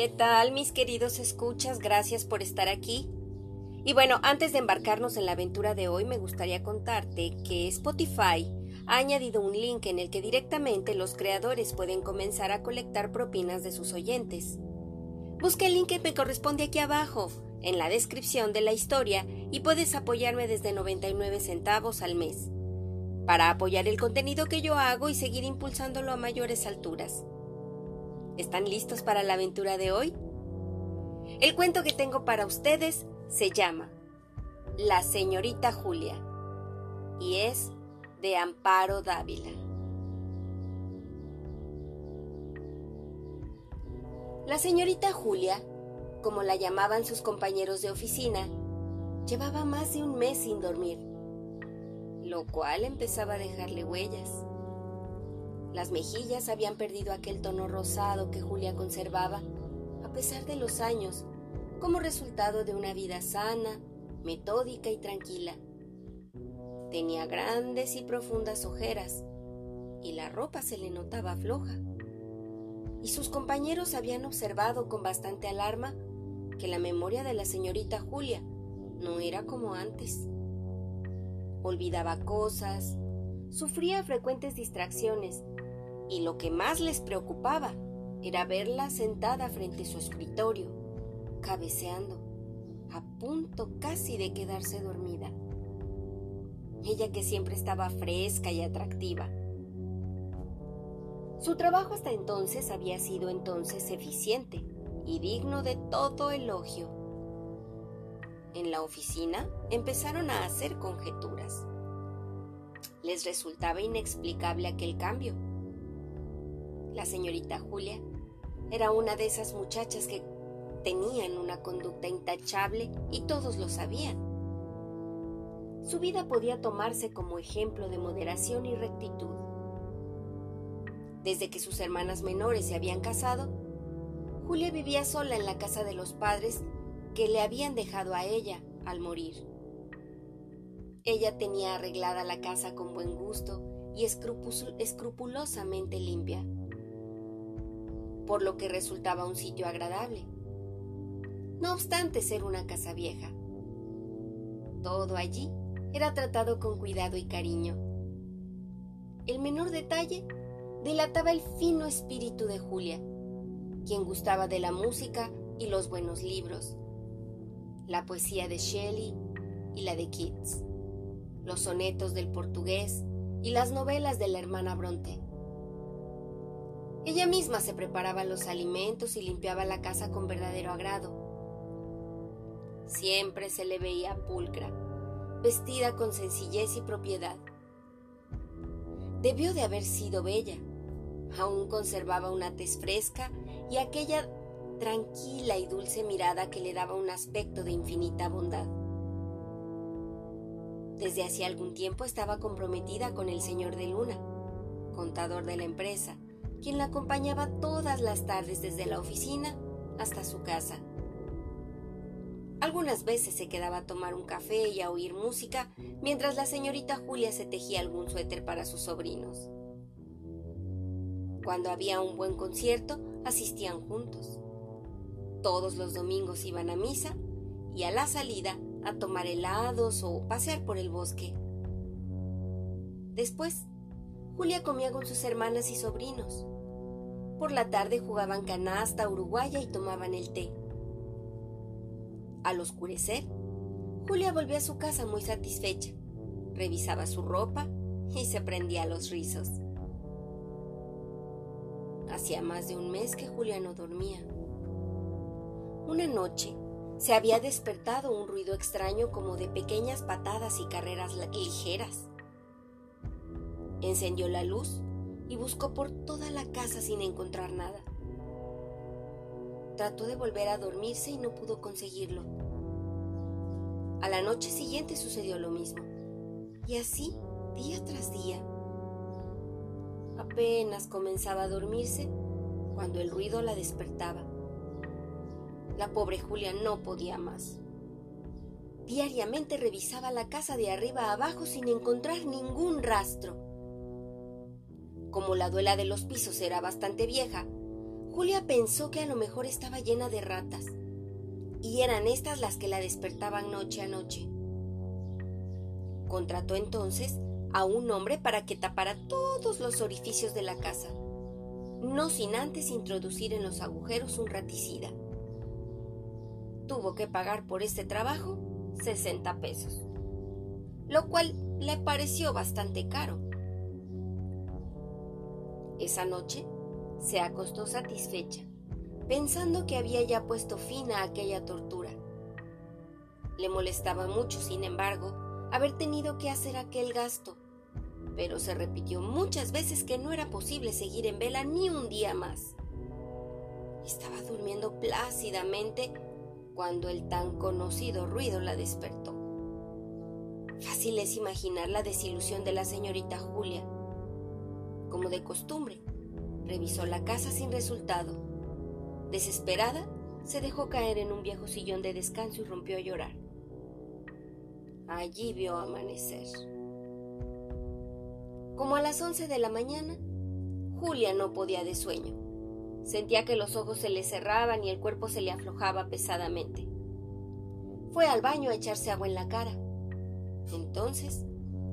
¿Qué tal mis queridos escuchas? Gracias por estar aquí. Y bueno, antes de embarcarnos en la aventura de hoy, me gustaría contarte que Spotify ha añadido un link en el que directamente los creadores pueden comenzar a colectar propinas de sus oyentes. Busca el link que me corresponde aquí abajo, en la descripción de la historia, y puedes apoyarme desde 99 centavos al mes, para apoyar el contenido que yo hago y seguir impulsándolo a mayores alturas. ¿Están listos para la aventura de hoy? El cuento que tengo para ustedes se llama La señorita Julia y es de Amparo Dávila. La señorita Julia, como la llamaban sus compañeros de oficina, llevaba más de un mes sin dormir, lo cual empezaba a dejarle huellas. Las mejillas habían perdido aquel tono rosado que Julia conservaba, a pesar de los años, como resultado de una vida sana, metódica y tranquila. Tenía grandes y profundas ojeras, y la ropa se le notaba floja. Y sus compañeros habían observado con bastante alarma que la memoria de la señorita Julia no era como antes. Olvidaba cosas, sufría frecuentes distracciones y lo que más les preocupaba era verla sentada frente a su escritorio, cabeceando, a punto casi de quedarse dormida. Ella que siempre estaba fresca y atractiva. Su trabajo hasta entonces había sido entonces eficiente y digno de todo elogio. En la oficina empezaron a hacer conjeturas. Les resultaba inexplicable aquel cambio la señorita Julia era una de esas muchachas que tenían una conducta intachable y todos lo sabían. Su vida podía tomarse como ejemplo de moderación y rectitud. Desde que sus hermanas menores se habían casado, Julia vivía sola en la casa de los padres que le habían dejado a ella al morir. Ella tenía arreglada la casa con buen gusto y escrupulosamente limpia por lo que resultaba un sitio agradable. No obstante ser una casa vieja. Todo allí era tratado con cuidado y cariño. El menor detalle delataba el fino espíritu de Julia, quien gustaba de la música y los buenos libros, la poesía de Shelley y la de Keats, los sonetos del portugués y las novelas de la hermana Bronte. Ella misma se preparaba los alimentos y limpiaba la casa con verdadero agrado. Siempre se le veía pulcra, vestida con sencillez y propiedad. Debió de haber sido bella. Aún conservaba una tez fresca y aquella tranquila y dulce mirada que le daba un aspecto de infinita bondad. Desde hacía algún tiempo estaba comprometida con el señor de Luna, contador de la empresa, quien la acompañaba todas las tardes desde la oficina hasta su casa. Algunas veces se quedaba a tomar un café y a oír música mientras la señorita Julia se tejía algún suéter para sus sobrinos. Cuando había un buen concierto, asistían juntos. Todos los domingos iban a misa y a la salida a tomar helados o pasear por el bosque. Después Julia comía con sus hermanas y sobrinos. Por la tarde jugaban canasta uruguaya y tomaban el té. Al oscurecer, Julia volvió a su casa muy satisfecha. Revisaba su ropa y se prendía los rizos. Hacía más de un mes que Julia no dormía. Una noche se había despertado un ruido extraño como de pequeñas patadas y carreras ligeras. Encendió la luz y buscó por toda la casa sin encontrar nada. Trató de volver a dormirse y no pudo conseguirlo. A la noche siguiente sucedió lo mismo. Y así, día tras día. Apenas comenzaba a dormirse cuando el ruido la despertaba. La pobre Julia no podía más. Diariamente revisaba la casa de arriba a abajo sin encontrar ningún rastro. Como la duela de los pisos era bastante vieja, Julia pensó que a lo mejor estaba llena de ratas, y eran estas las que la despertaban noche a noche. Contrató entonces a un hombre para que tapara todos los orificios de la casa, no sin antes introducir en los agujeros un raticida. Tuvo que pagar por este trabajo 60 pesos, lo cual le pareció bastante caro. Esa noche se acostó satisfecha, pensando que había ya puesto fin a aquella tortura. Le molestaba mucho, sin embargo, haber tenido que hacer aquel gasto pero se repitió muchas veces que no era posible seguir en vela ni un día más. Estaba durmiendo plácidamente cuando el tan conocido ruido la despertó. Fácil es imaginar la desilusión de la señorita Julia. Como de costumbre, revisó la casa sin resultado. Desesperada, se dejó caer en un viejo sillón de descanso y rompió a llorar. Allí vio amanecer. Como a las once de la mañana, Julia no podía de sueño. Sentía que los ojos se le cerraban y el cuerpo se le aflojaba pesadamente. Fue al baño a echarse agua en la cara. Entonces,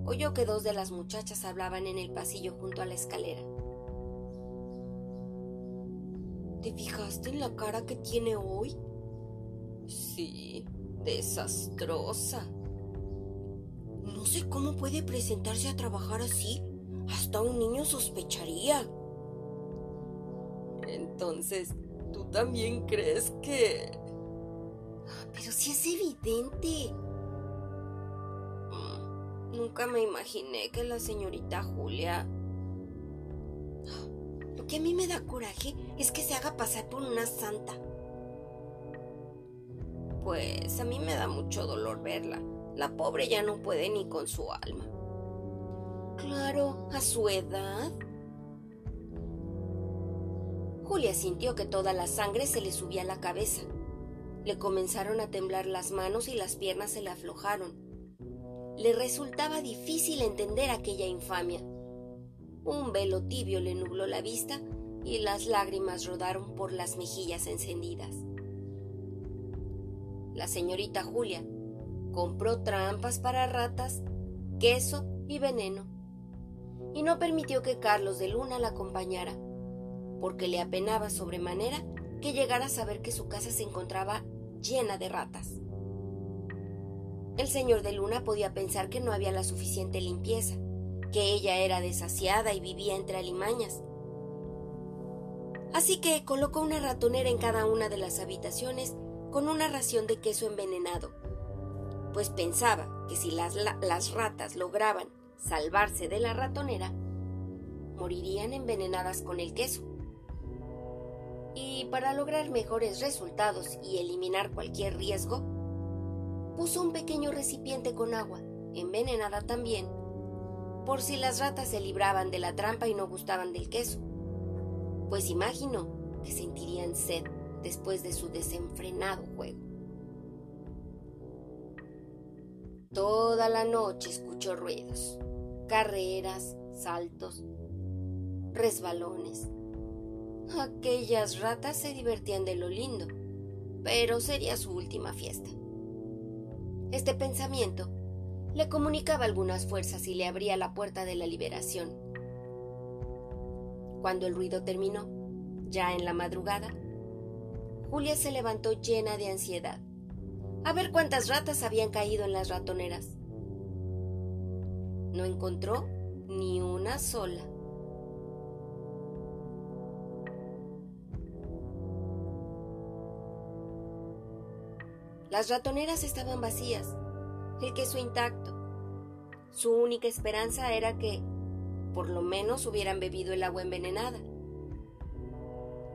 oyó que dos de las muchachas hablaban en el pasillo junto a la escalera. ¿Te fijaste en la cara que tiene hoy? Sí, desastrosa. No sé cómo puede presentarse a trabajar así hasta un niño sospecharía. Entonces, ¿tú también crees que... Pero sí es evidente. Nunca me imaginé que la señorita Julia... Lo que a mí me da coraje es que se haga pasar por una santa. Pues a mí me da mucho dolor verla. La pobre ya no puede ni con su alma. Claro, a su edad. Julia sintió que toda la sangre se le subía a la cabeza. Le comenzaron a temblar las manos y las piernas se le aflojaron. Le resultaba difícil entender aquella infamia. Un velo tibio le nubló la vista y las lágrimas rodaron por las mejillas encendidas. La señorita Julia compró trampas para ratas, queso y veneno y no permitió que Carlos de Luna la acompañara, porque le apenaba sobremanera que llegara a saber que su casa se encontraba llena de ratas. El señor de Luna podía pensar que no había la suficiente limpieza, que ella era desasiada y vivía entre alimañas. Así que colocó una ratonera en cada una de las habitaciones con una ración de queso envenenado, pues pensaba que si las, las ratas lograban salvarse de la ratonera, morirían envenenadas con el queso. Y para lograr mejores resultados y eliminar cualquier riesgo, puso un pequeño recipiente con agua, envenenada también, por si las ratas se libraban de la trampa y no gustaban del queso, pues imagino que sentirían sed después de su desenfrenado juego. Toda la noche escuchó ruidos carreras, saltos, resbalones. Aquellas ratas se divertían de lo lindo, pero sería su última fiesta. Este pensamiento le comunicaba algunas fuerzas y le abría la puerta de la liberación. Cuando el ruido terminó, ya en la madrugada, Julia se levantó llena de ansiedad, a ver cuántas ratas habían caído en las ratoneras. No encontró ni una sola. Las ratoneras estaban vacías, el queso intacto. Su única esperanza era que, por lo menos, hubieran bebido el agua envenenada.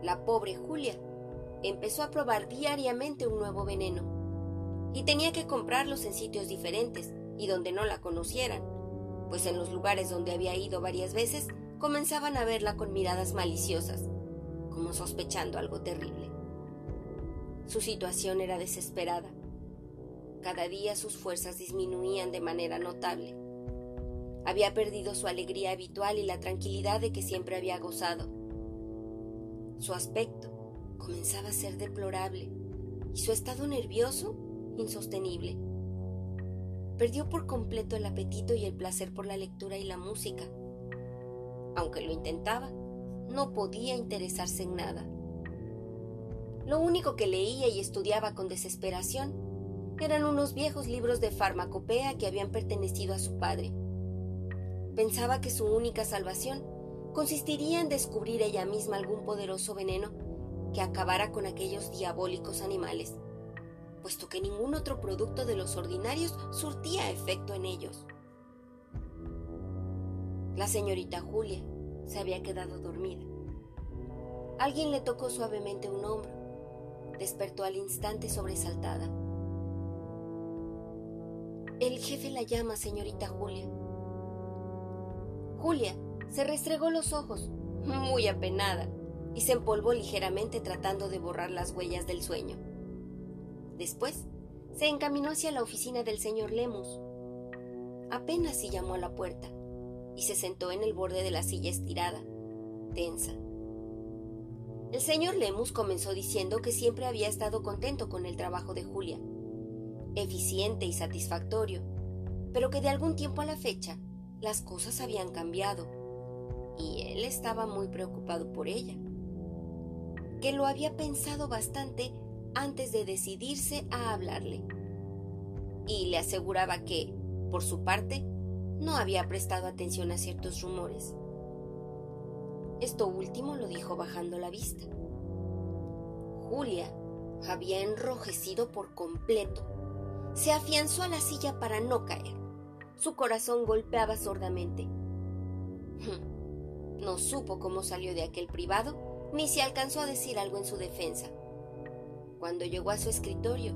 La pobre Julia empezó a probar diariamente un nuevo veneno y tenía que comprarlos en sitios diferentes y donde no la conocieran pues en los lugares donde había ido varias veces comenzaban a verla con miradas maliciosas, como sospechando algo terrible. Su situación era desesperada. Cada día sus fuerzas disminuían de manera notable. Había perdido su alegría habitual y la tranquilidad de que siempre había gozado. Su aspecto comenzaba a ser deplorable y su estado nervioso insostenible. Perdió por completo el apetito y el placer por la lectura y la música. Aunque lo intentaba, no podía interesarse en nada. Lo único que leía y estudiaba con desesperación eran unos viejos libros de farmacopea que habían pertenecido a su padre. Pensaba que su única salvación consistiría en descubrir ella misma algún poderoso veneno que acabara con aquellos diabólicos animales, puesto que ningún otro producto de los ordinarios surtía efecto en ellos. La señorita Julia se había quedado dormida. Alguien le tocó suavemente un hombro. Despertó al instante sobresaltada. El jefe la llama, señorita Julia. Julia se restregó los ojos, muy apenada, y se empolvó ligeramente tratando de borrar las huellas del sueño. Después, se encaminó hacia la oficina del señor Lemus. Apenas si llamó a la puerta y se sentó en el borde de la silla estirada, tensa. El señor Lemus comenzó diciendo que siempre había estado contento con el trabajo de Julia. Eficiente y satisfactorio, pero que de algún tiempo a la fecha las cosas habían cambiado. Y él estaba muy preocupado por ella, que lo había pensado bastante antes de decidirse a hablarle. Y le aseguraba que, por su parte, no había prestado atención a ciertos rumores. Esto último lo dijo bajando la vista. Julia había enrojecido por completo se afianzó a la silla para no caer. Su corazón golpeaba sordamente. No supo cómo salió de aquel privado, ni si alcanzó a decir algo en su defensa. Cuando llegó a su escritorio,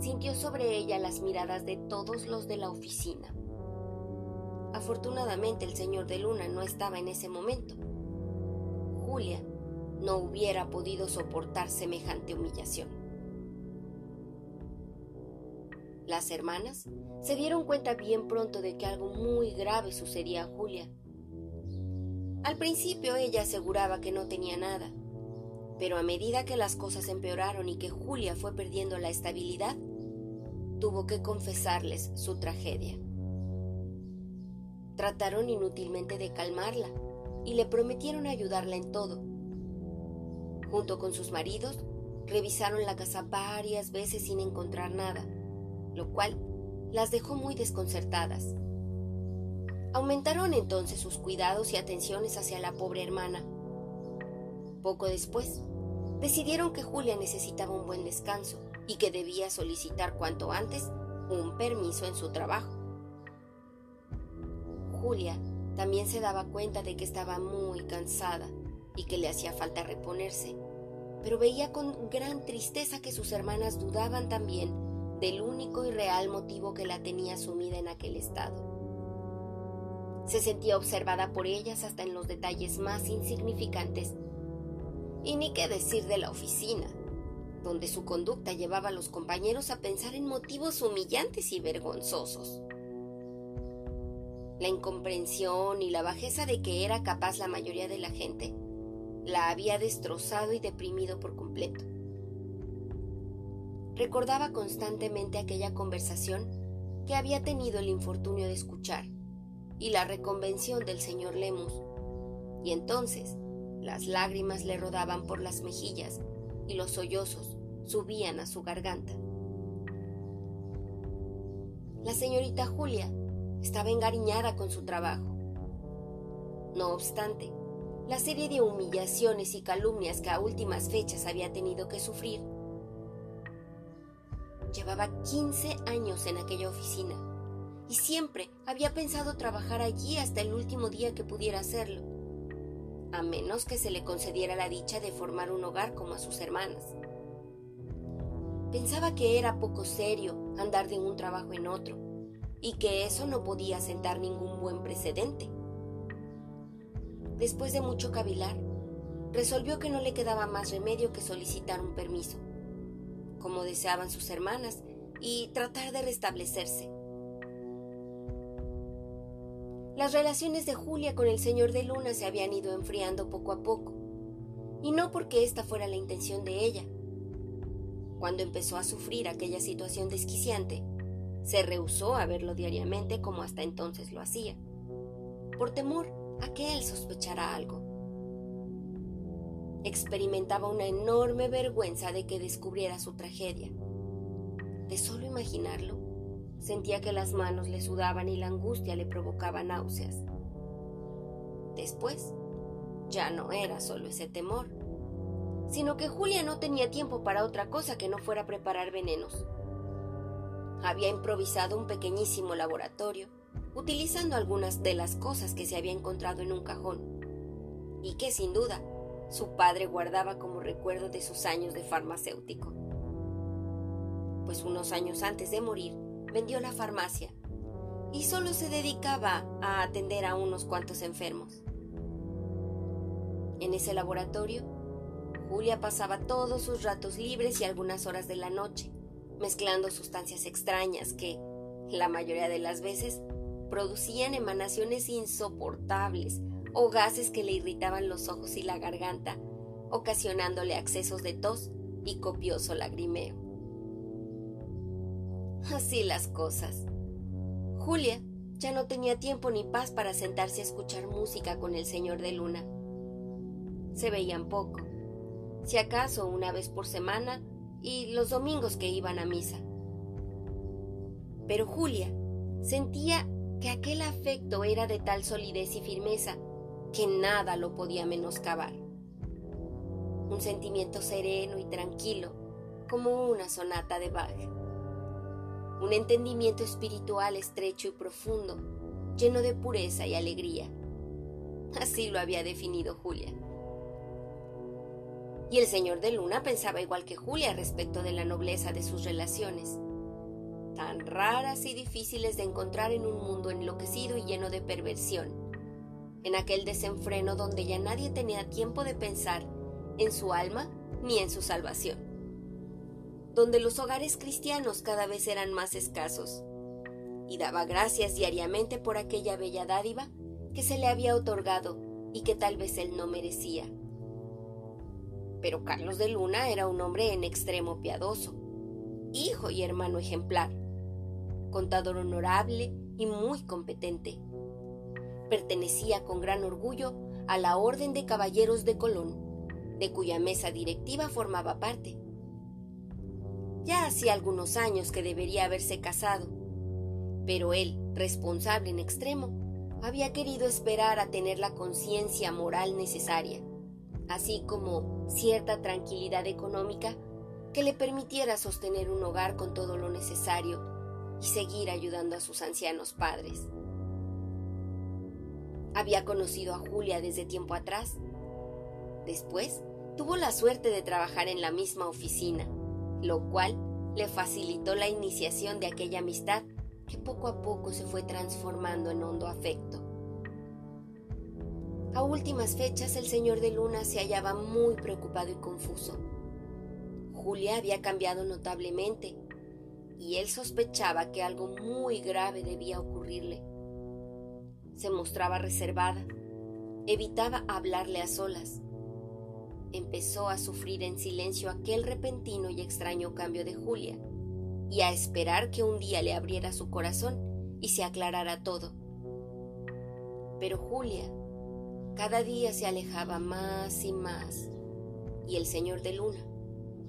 sintió sobre ella las miradas de todos los de la oficina. Afortunadamente el señor de Luna no estaba en ese momento. Julia no hubiera podido soportar semejante humillación. Las hermanas se dieron cuenta bien pronto de que algo muy grave sucedía a Julia. Al principio ella aseguraba que no tenía nada, pero a medida que las cosas empeoraron y que Julia fue perdiendo la estabilidad, tuvo que confesarles su tragedia. Trataron inútilmente de calmarla y le prometieron ayudarla en todo. Junto con sus maridos, revisaron la casa varias veces sin encontrar nada lo cual las dejó muy desconcertadas. Aumentaron entonces sus cuidados y atenciones hacia la pobre hermana. Poco después, decidieron que Julia necesitaba un buen descanso y que debía solicitar cuanto antes un permiso en su trabajo. Julia también se daba cuenta de que estaba muy cansada y que le hacía falta reponerse, pero veía con gran tristeza que sus hermanas dudaban también del único y real motivo que la tenía sumida en aquel estado. Se sentía observada por ellas hasta en los detalles más insignificantes. Y ni qué decir de la oficina, donde su conducta llevaba a los compañeros a pensar en motivos humillantes y vergonzosos. La incomprensión y la bajeza de que era capaz la mayoría de la gente la había destrozado y deprimido por completo. Recordaba constantemente aquella conversación que había tenido el infortunio de escuchar y la reconvención del señor Lemus, y entonces las lágrimas le rodaban por las mejillas y los sollozos subían a su garganta. La señorita Julia estaba engariñada con su trabajo. No obstante, la serie de humillaciones y calumnias que a últimas fechas había tenido que sufrir Llevaba 15 años en aquella oficina y siempre había pensado trabajar allí hasta el último día que pudiera hacerlo, a menos que se le concediera la dicha de formar un hogar como a sus hermanas. Pensaba que era poco serio andar de un trabajo en otro y que eso no podía sentar ningún buen precedente. Después de mucho cavilar, resolvió que no le quedaba más remedio que solicitar un permiso como deseaban sus hermanas y tratar de restablecerse. Las relaciones de Julia con el señor de Luna se habían ido enfriando poco a poco, y no porque esta fuera la intención de ella. Cuando empezó a sufrir aquella situación desquiciante, se rehusó a verlo diariamente como hasta entonces lo hacía, por temor a que él sospechara algo. Experimentaba una enorme vergüenza de que descubriera su tragedia. De solo imaginarlo, sentía que las manos le sudaban y la angustia le provocaba náuseas. Después, ya no era solo ese temor, sino que Julia no tenía tiempo para otra cosa que no fuera preparar venenos. Había improvisado un pequeñísimo laboratorio, utilizando algunas de las cosas que se había encontrado en un cajón, y que sin duda su padre guardaba como recuerdo de sus años de farmacéutico. Pues unos años antes de morir, vendió la farmacia y solo se dedicaba a atender a unos cuantos enfermos. En ese laboratorio, Julia pasaba todos sus ratos libres y algunas horas de la noche, mezclando sustancias extrañas que, la mayoría de las veces, producían emanaciones insoportables o gases que le irritaban los ojos y la garganta, ocasionándole accesos de tos y copioso lagrimeo. Así las cosas. Julia ya no tenía tiempo ni paz para sentarse a escuchar música con el señor de Luna. Se veían poco, si acaso una vez por semana y los domingos que iban a misa. Pero Julia sentía que aquel afecto era de tal solidez y firmeza que nada lo podía menoscabar. Un sentimiento sereno y tranquilo, como una sonata de Bach. Un entendimiento espiritual estrecho y profundo, lleno de pureza y alegría. Así lo había definido Julia. Y el señor de Luna pensaba igual que Julia respecto de la nobleza de sus relaciones, tan raras y difíciles de encontrar en un mundo enloquecido y lleno de perversión, en aquel desenfreno donde ya nadie tenía tiempo de pensar en su alma ni en su salvación, donde los hogares cristianos cada vez eran más escasos, y daba gracias diariamente por aquella bella dádiva que se le había otorgado y que tal vez él no merecía pero Carlos de Luna era un hombre en extremo piadoso, hijo y hermano ejemplar, contador honorable y muy competente. Pertenecía con gran orgullo a la Orden de Caballeros de Colón, de cuya mesa directiva formaba parte. Ya hacía algunos años que debería haberse casado, pero él, responsable en extremo, había querido esperar a tener la conciencia moral necesaria así como cierta tranquilidad económica que le permitiera sostener un hogar con todo lo necesario y seguir ayudando a sus ancianos padres. Había conocido a Julia desde tiempo atrás. Después, tuvo la suerte de trabajar en la misma oficina, lo cual le facilitó la iniciación de aquella amistad que poco a poco se fue transformando en hondo afecto. A últimas fechas el señor de Luna se hallaba muy preocupado y confuso. Julia había cambiado notablemente y él sospechaba que algo muy grave debía ocurrirle. Se mostraba reservada, evitaba hablarle a solas. Empezó a sufrir en silencio aquel repentino y extraño cambio de Julia y a esperar que un día le abriera su corazón y se aclarara todo. Pero Julia cada día se alejaba más y más. Y el señor de Luna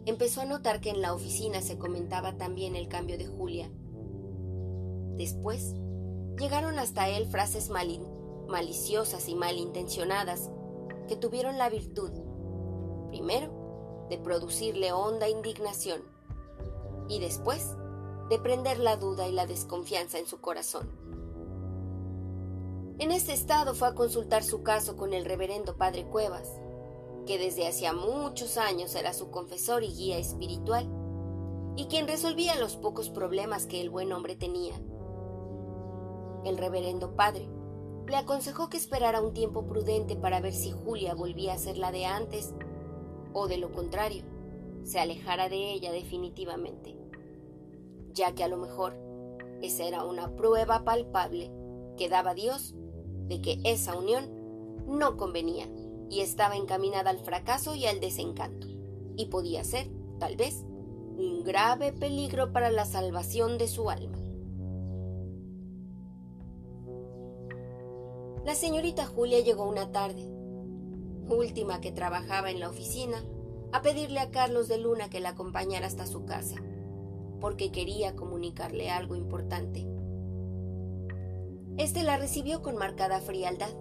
empezó a notar que en la oficina se comentaba también el cambio de Julia. Después, llegaron hasta él frases maliciosas y malintencionadas que tuvieron la virtud, primero, de producirle honda indignación y después, de prender la duda y la desconfianza en su corazón. En este estado fue a consultar su caso con el reverendo padre Cuevas, que desde hacía muchos años era su confesor y guía espiritual, y quien resolvía los pocos problemas que el buen hombre tenía. El reverendo padre le aconsejó que esperara un tiempo prudente para ver si Julia volvía a ser la de antes, o de lo contrario, se alejara de ella definitivamente, ya que a lo mejor esa era una prueba palpable que daba Dios de que esa unión no convenía y estaba encaminada al fracaso y al desencanto, y podía ser, tal vez, un grave peligro para la salvación de su alma. La señorita Julia llegó una tarde, última que trabajaba en la oficina, a pedirle a Carlos de Luna que la acompañara hasta su casa, porque quería comunicarle algo importante. Este la recibió con marcada frialdad,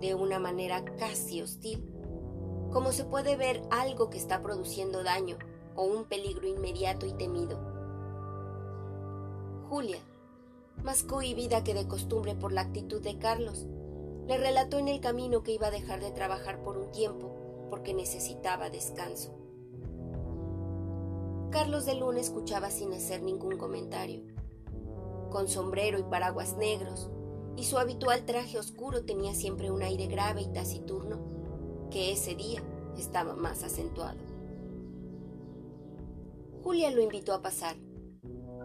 de una manera casi hostil, como se puede ver algo que está produciendo daño o un peligro inmediato y temido. Julia, más cohibida que de costumbre por la actitud de Carlos, le relató en el camino que iba a dejar de trabajar por un tiempo porque necesitaba descanso. Carlos de Luna escuchaba sin hacer ningún comentario. Con sombrero y paraguas negros, y su habitual traje oscuro tenía siempre un aire grave y taciturno, que ese día estaba más acentuado. Julia lo invitó a pasar.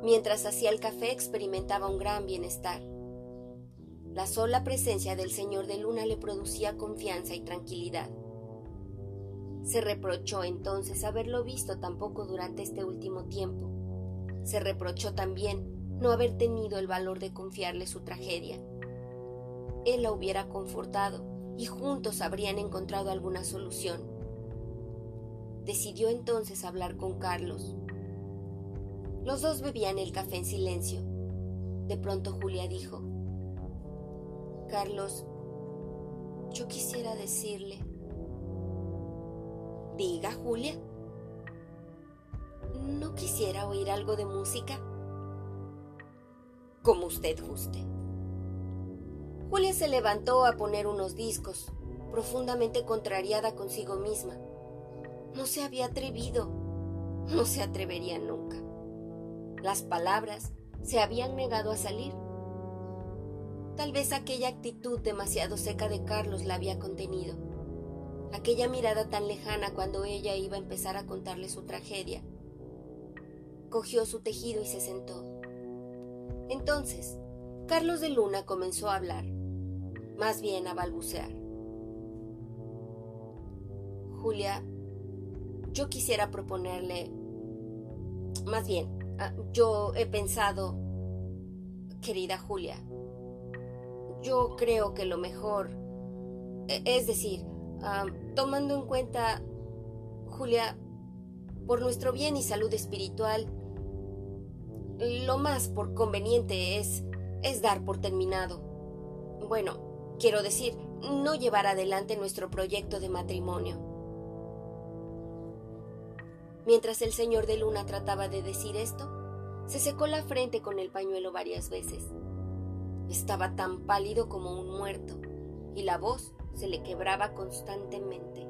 Mientras hacía el café experimentaba un gran bienestar. La sola presencia del señor de Luna le producía confianza y tranquilidad. Se reprochó entonces haberlo visto tan poco durante este último tiempo. Se reprochó también no haber tenido el valor de confiarle su tragedia. Él la hubiera confortado y juntos habrían encontrado alguna solución. Decidió entonces hablar con Carlos. Los dos bebían el café en silencio. De pronto Julia dijo, Carlos, yo quisiera decirle... Diga, Julia. ¿No quisiera oír algo de música? Como usted guste. Julia se levantó a poner unos discos, profundamente contrariada consigo misma. No se había atrevido, no se atrevería nunca. Las palabras se habían negado a salir. Tal vez aquella actitud demasiado seca de Carlos la había contenido. Aquella mirada tan lejana cuando ella iba a empezar a contarle su tragedia. Cogió su tejido y se sentó. Entonces, Carlos de Luna comenzó a hablar, más bien a balbucear. Julia, yo quisiera proponerle, más bien, Ah, yo he pensado, querida Julia, yo creo que lo mejor, e, es decir, ah, tomando en cuenta, Julia, por nuestro bien y salud espiritual, lo más por conveniente es, es dar por terminado. Bueno, quiero decir, no llevar adelante nuestro proyecto de matrimonio. Mientras el señor de Luna trataba de decir esto, se secó la frente con el pañuelo varias veces. Estaba tan pálido como un muerto, y la voz se le quebraba constantemente.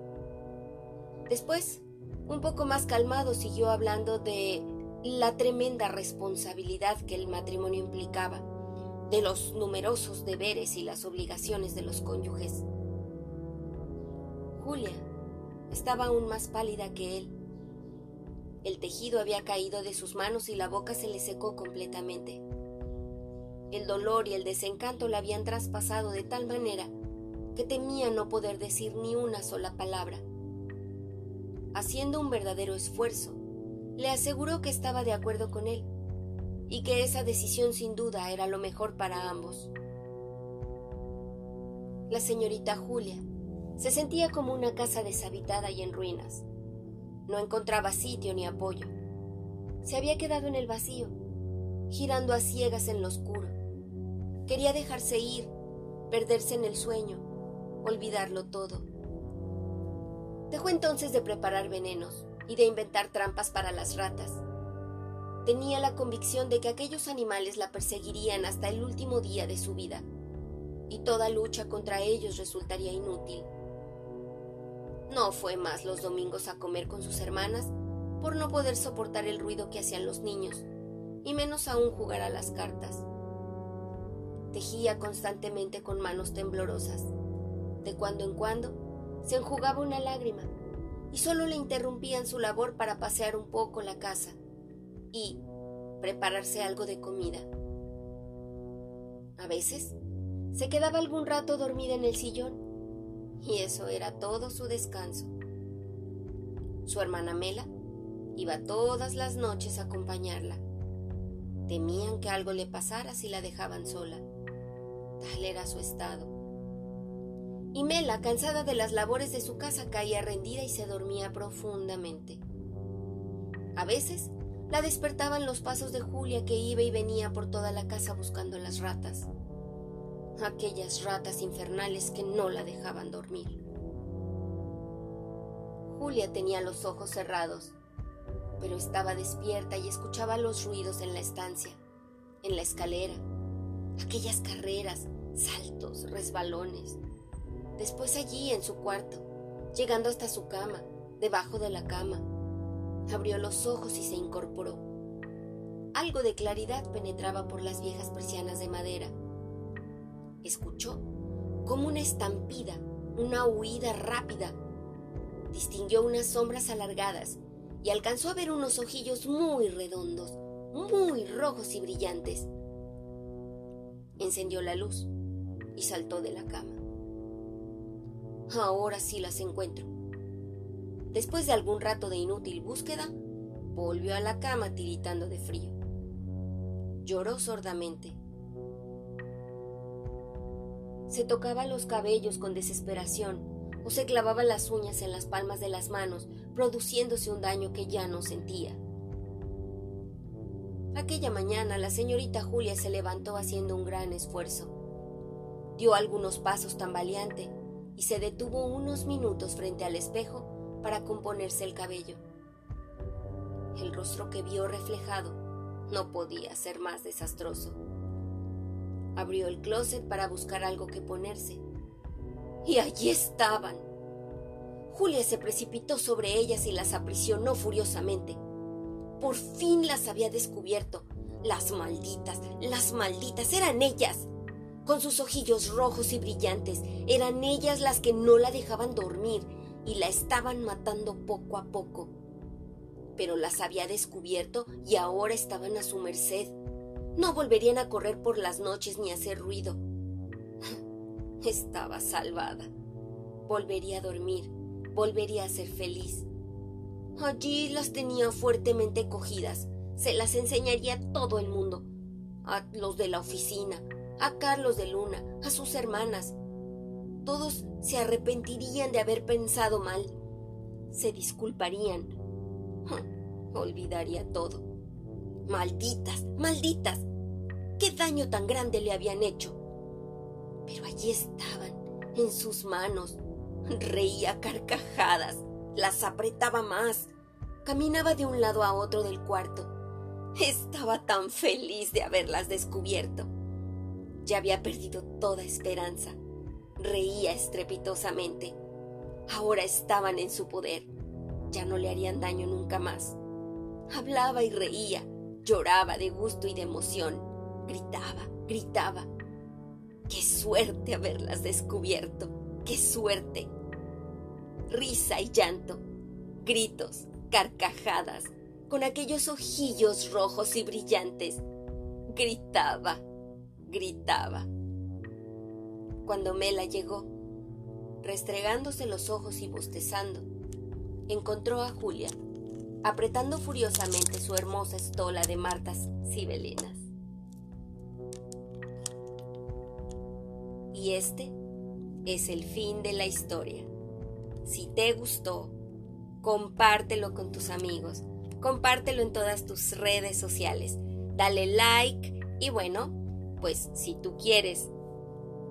Después, un poco más calmado, siguió hablando de la tremenda responsabilidad que el matrimonio implicaba, de los numerosos deberes y las obligaciones de los cónyuges. Julia estaba aún más pálida que él el tejido había caído de sus manos y la boca se le secó completamente. El dolor y el desencanto la habían traspasado de tal manera que temía no poder decir ni una sola palabra. Haciendo un verdadero esfuerzo, le aseguró que estaba de acuerdo con él y que esa decisión sin duda era lo mejor para ambos. La señorita Julia se sentía como una casa deshabitada y en ruinas. No encontraba sitio ni apoyo. Se había quedado en el vacío, girando a ciegas en lo oscuro. Quería dejarse ir, perderse en el sueño, olvidarlo todo. Dejó entonces de preparar venenos y de inventar trampas para las ratas. Tenía la convicción de que aquellos animales la perseguirían hasta el último día de su vida, y toda lucha contra ellos resultaría inútil. No fue más los domingos a comer con sus hermanas por no poder soportar el ruido que hacían los niños, y menos aún jugar a las cartas. Tejía constantemente con manos temblorosas. De cuando en cuando se enjugaba una lágrima y solo le interrumpían su labor para pasear un poco la casa y prepararse algo de comida. A veces se quedaba algún rato dormida en el sillón Y eso era todo su descanso. Su hermana Mela iba todas las noches a acompañarla. Temían que algo le pasara si la dejaban sola. Tal era su estado. Y Mela, cansada de las labores de su casa, caía rendida y se dormía profundamente. A veces la despertaban los pasos de Julia que iba y venía por toda la casa buscando las ratas. Aquellas ratas infernales que no la dejaban dormir. Julia tenía los ojos cerrados, pero estaba despierta y escuchaba los ruidos en la estancia, en la escalera, aquellas carreras, saltos, resbalones. Después allí en su cuarto, llegando hasta su cama, debajo de la cama, Abrió los ojos y se incorporó. Algo de claridad penetraba por las viejas persianas de madera. Escuchó como una estampida, una huida rápida. Distinguió unas sombras alargadas y alcanzó a ver unos ojillos muy redondos, muy rojos y brillantes. Encendió la luz y saltó de la cama. Ahora sí las encuentro. Después de algún rato de inútil búsqueda, volvió a la cama tiritando de frío. Lloró sordamente. Se tocaba los cabellos con desesperación o se clavaba las uñas en las palmas de las manos, produciéndose un daño que ya no sentía. Aquella mañana la señorita Julia se levantó haciendo un gran esfuerzo. Dio algunos pasos tambaleante y se detuvo unos minutos frente al espejo para componerse el cabello. El rostro que vio reflejado no podía ser más desastroso. Abrió el closet para buscar algo que ponerse. Y allí estaban. Julia se precipitó sobre ellas y las aprisionó furiosamente. Por fin las había descubierto. Las malditas, las malditas, eran ellas. Con sus ojillos rojos y brillantes, eran ellas las que no la dejaban dormir, y la estaban matando poco a poco. Pero las había descubierto y ahora estaban a su merced. No volverían a correr por las noches ni a hacer ruido. Estaba salvada. Volvería a dormir, volvería a ser feliz. Allí las tenía fuertemente cogidas. Se las enseñaría a todo el mundo. A los de la oficina, a Carlos de Luna, a sus hermanas, todos se arrepentirían de haber pensado mal. Se disculparían. Olvidaría todo. Malditas, malditas. ¿Qué daño tan grande le habían hecho? Pero allí estaban, en sus manos. Reía carcajadas, las apretaba más, caminaba de un lado a otro del cuarto. Estaba tan feliz de haberlas descubierto. Ya había perdido toda esperanza. Reía estrepitosamente. Ahora estaban en su poder. Ya no le harían daño nunca más. Hablaba y reía, lloraba de gusto y de emoción. Gritaba, gritaba. ¡Qué suerte haberlas descubierto! ¡Qué suerte! Risa y llanto, gritos, carcajadas, con aquellos ojillos rojos y brillantes. Gritaba, gritaba cuando Mela llegó, restregándose los ojos y bostezando, encontró a Julia, apretando furiosamente su hermosa estola de martas sibelinas. Y este es el fin de la historia. Si te gustó, compártelo con tus amigos, compártelo en todas tus redes sociales, dale like y bueno, pues si tú quieres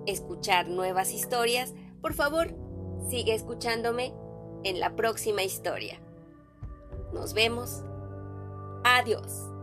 escuchar nuevas historias, por favor, sigue escuchándome en la próxima historia. Nos vemos. Adiós.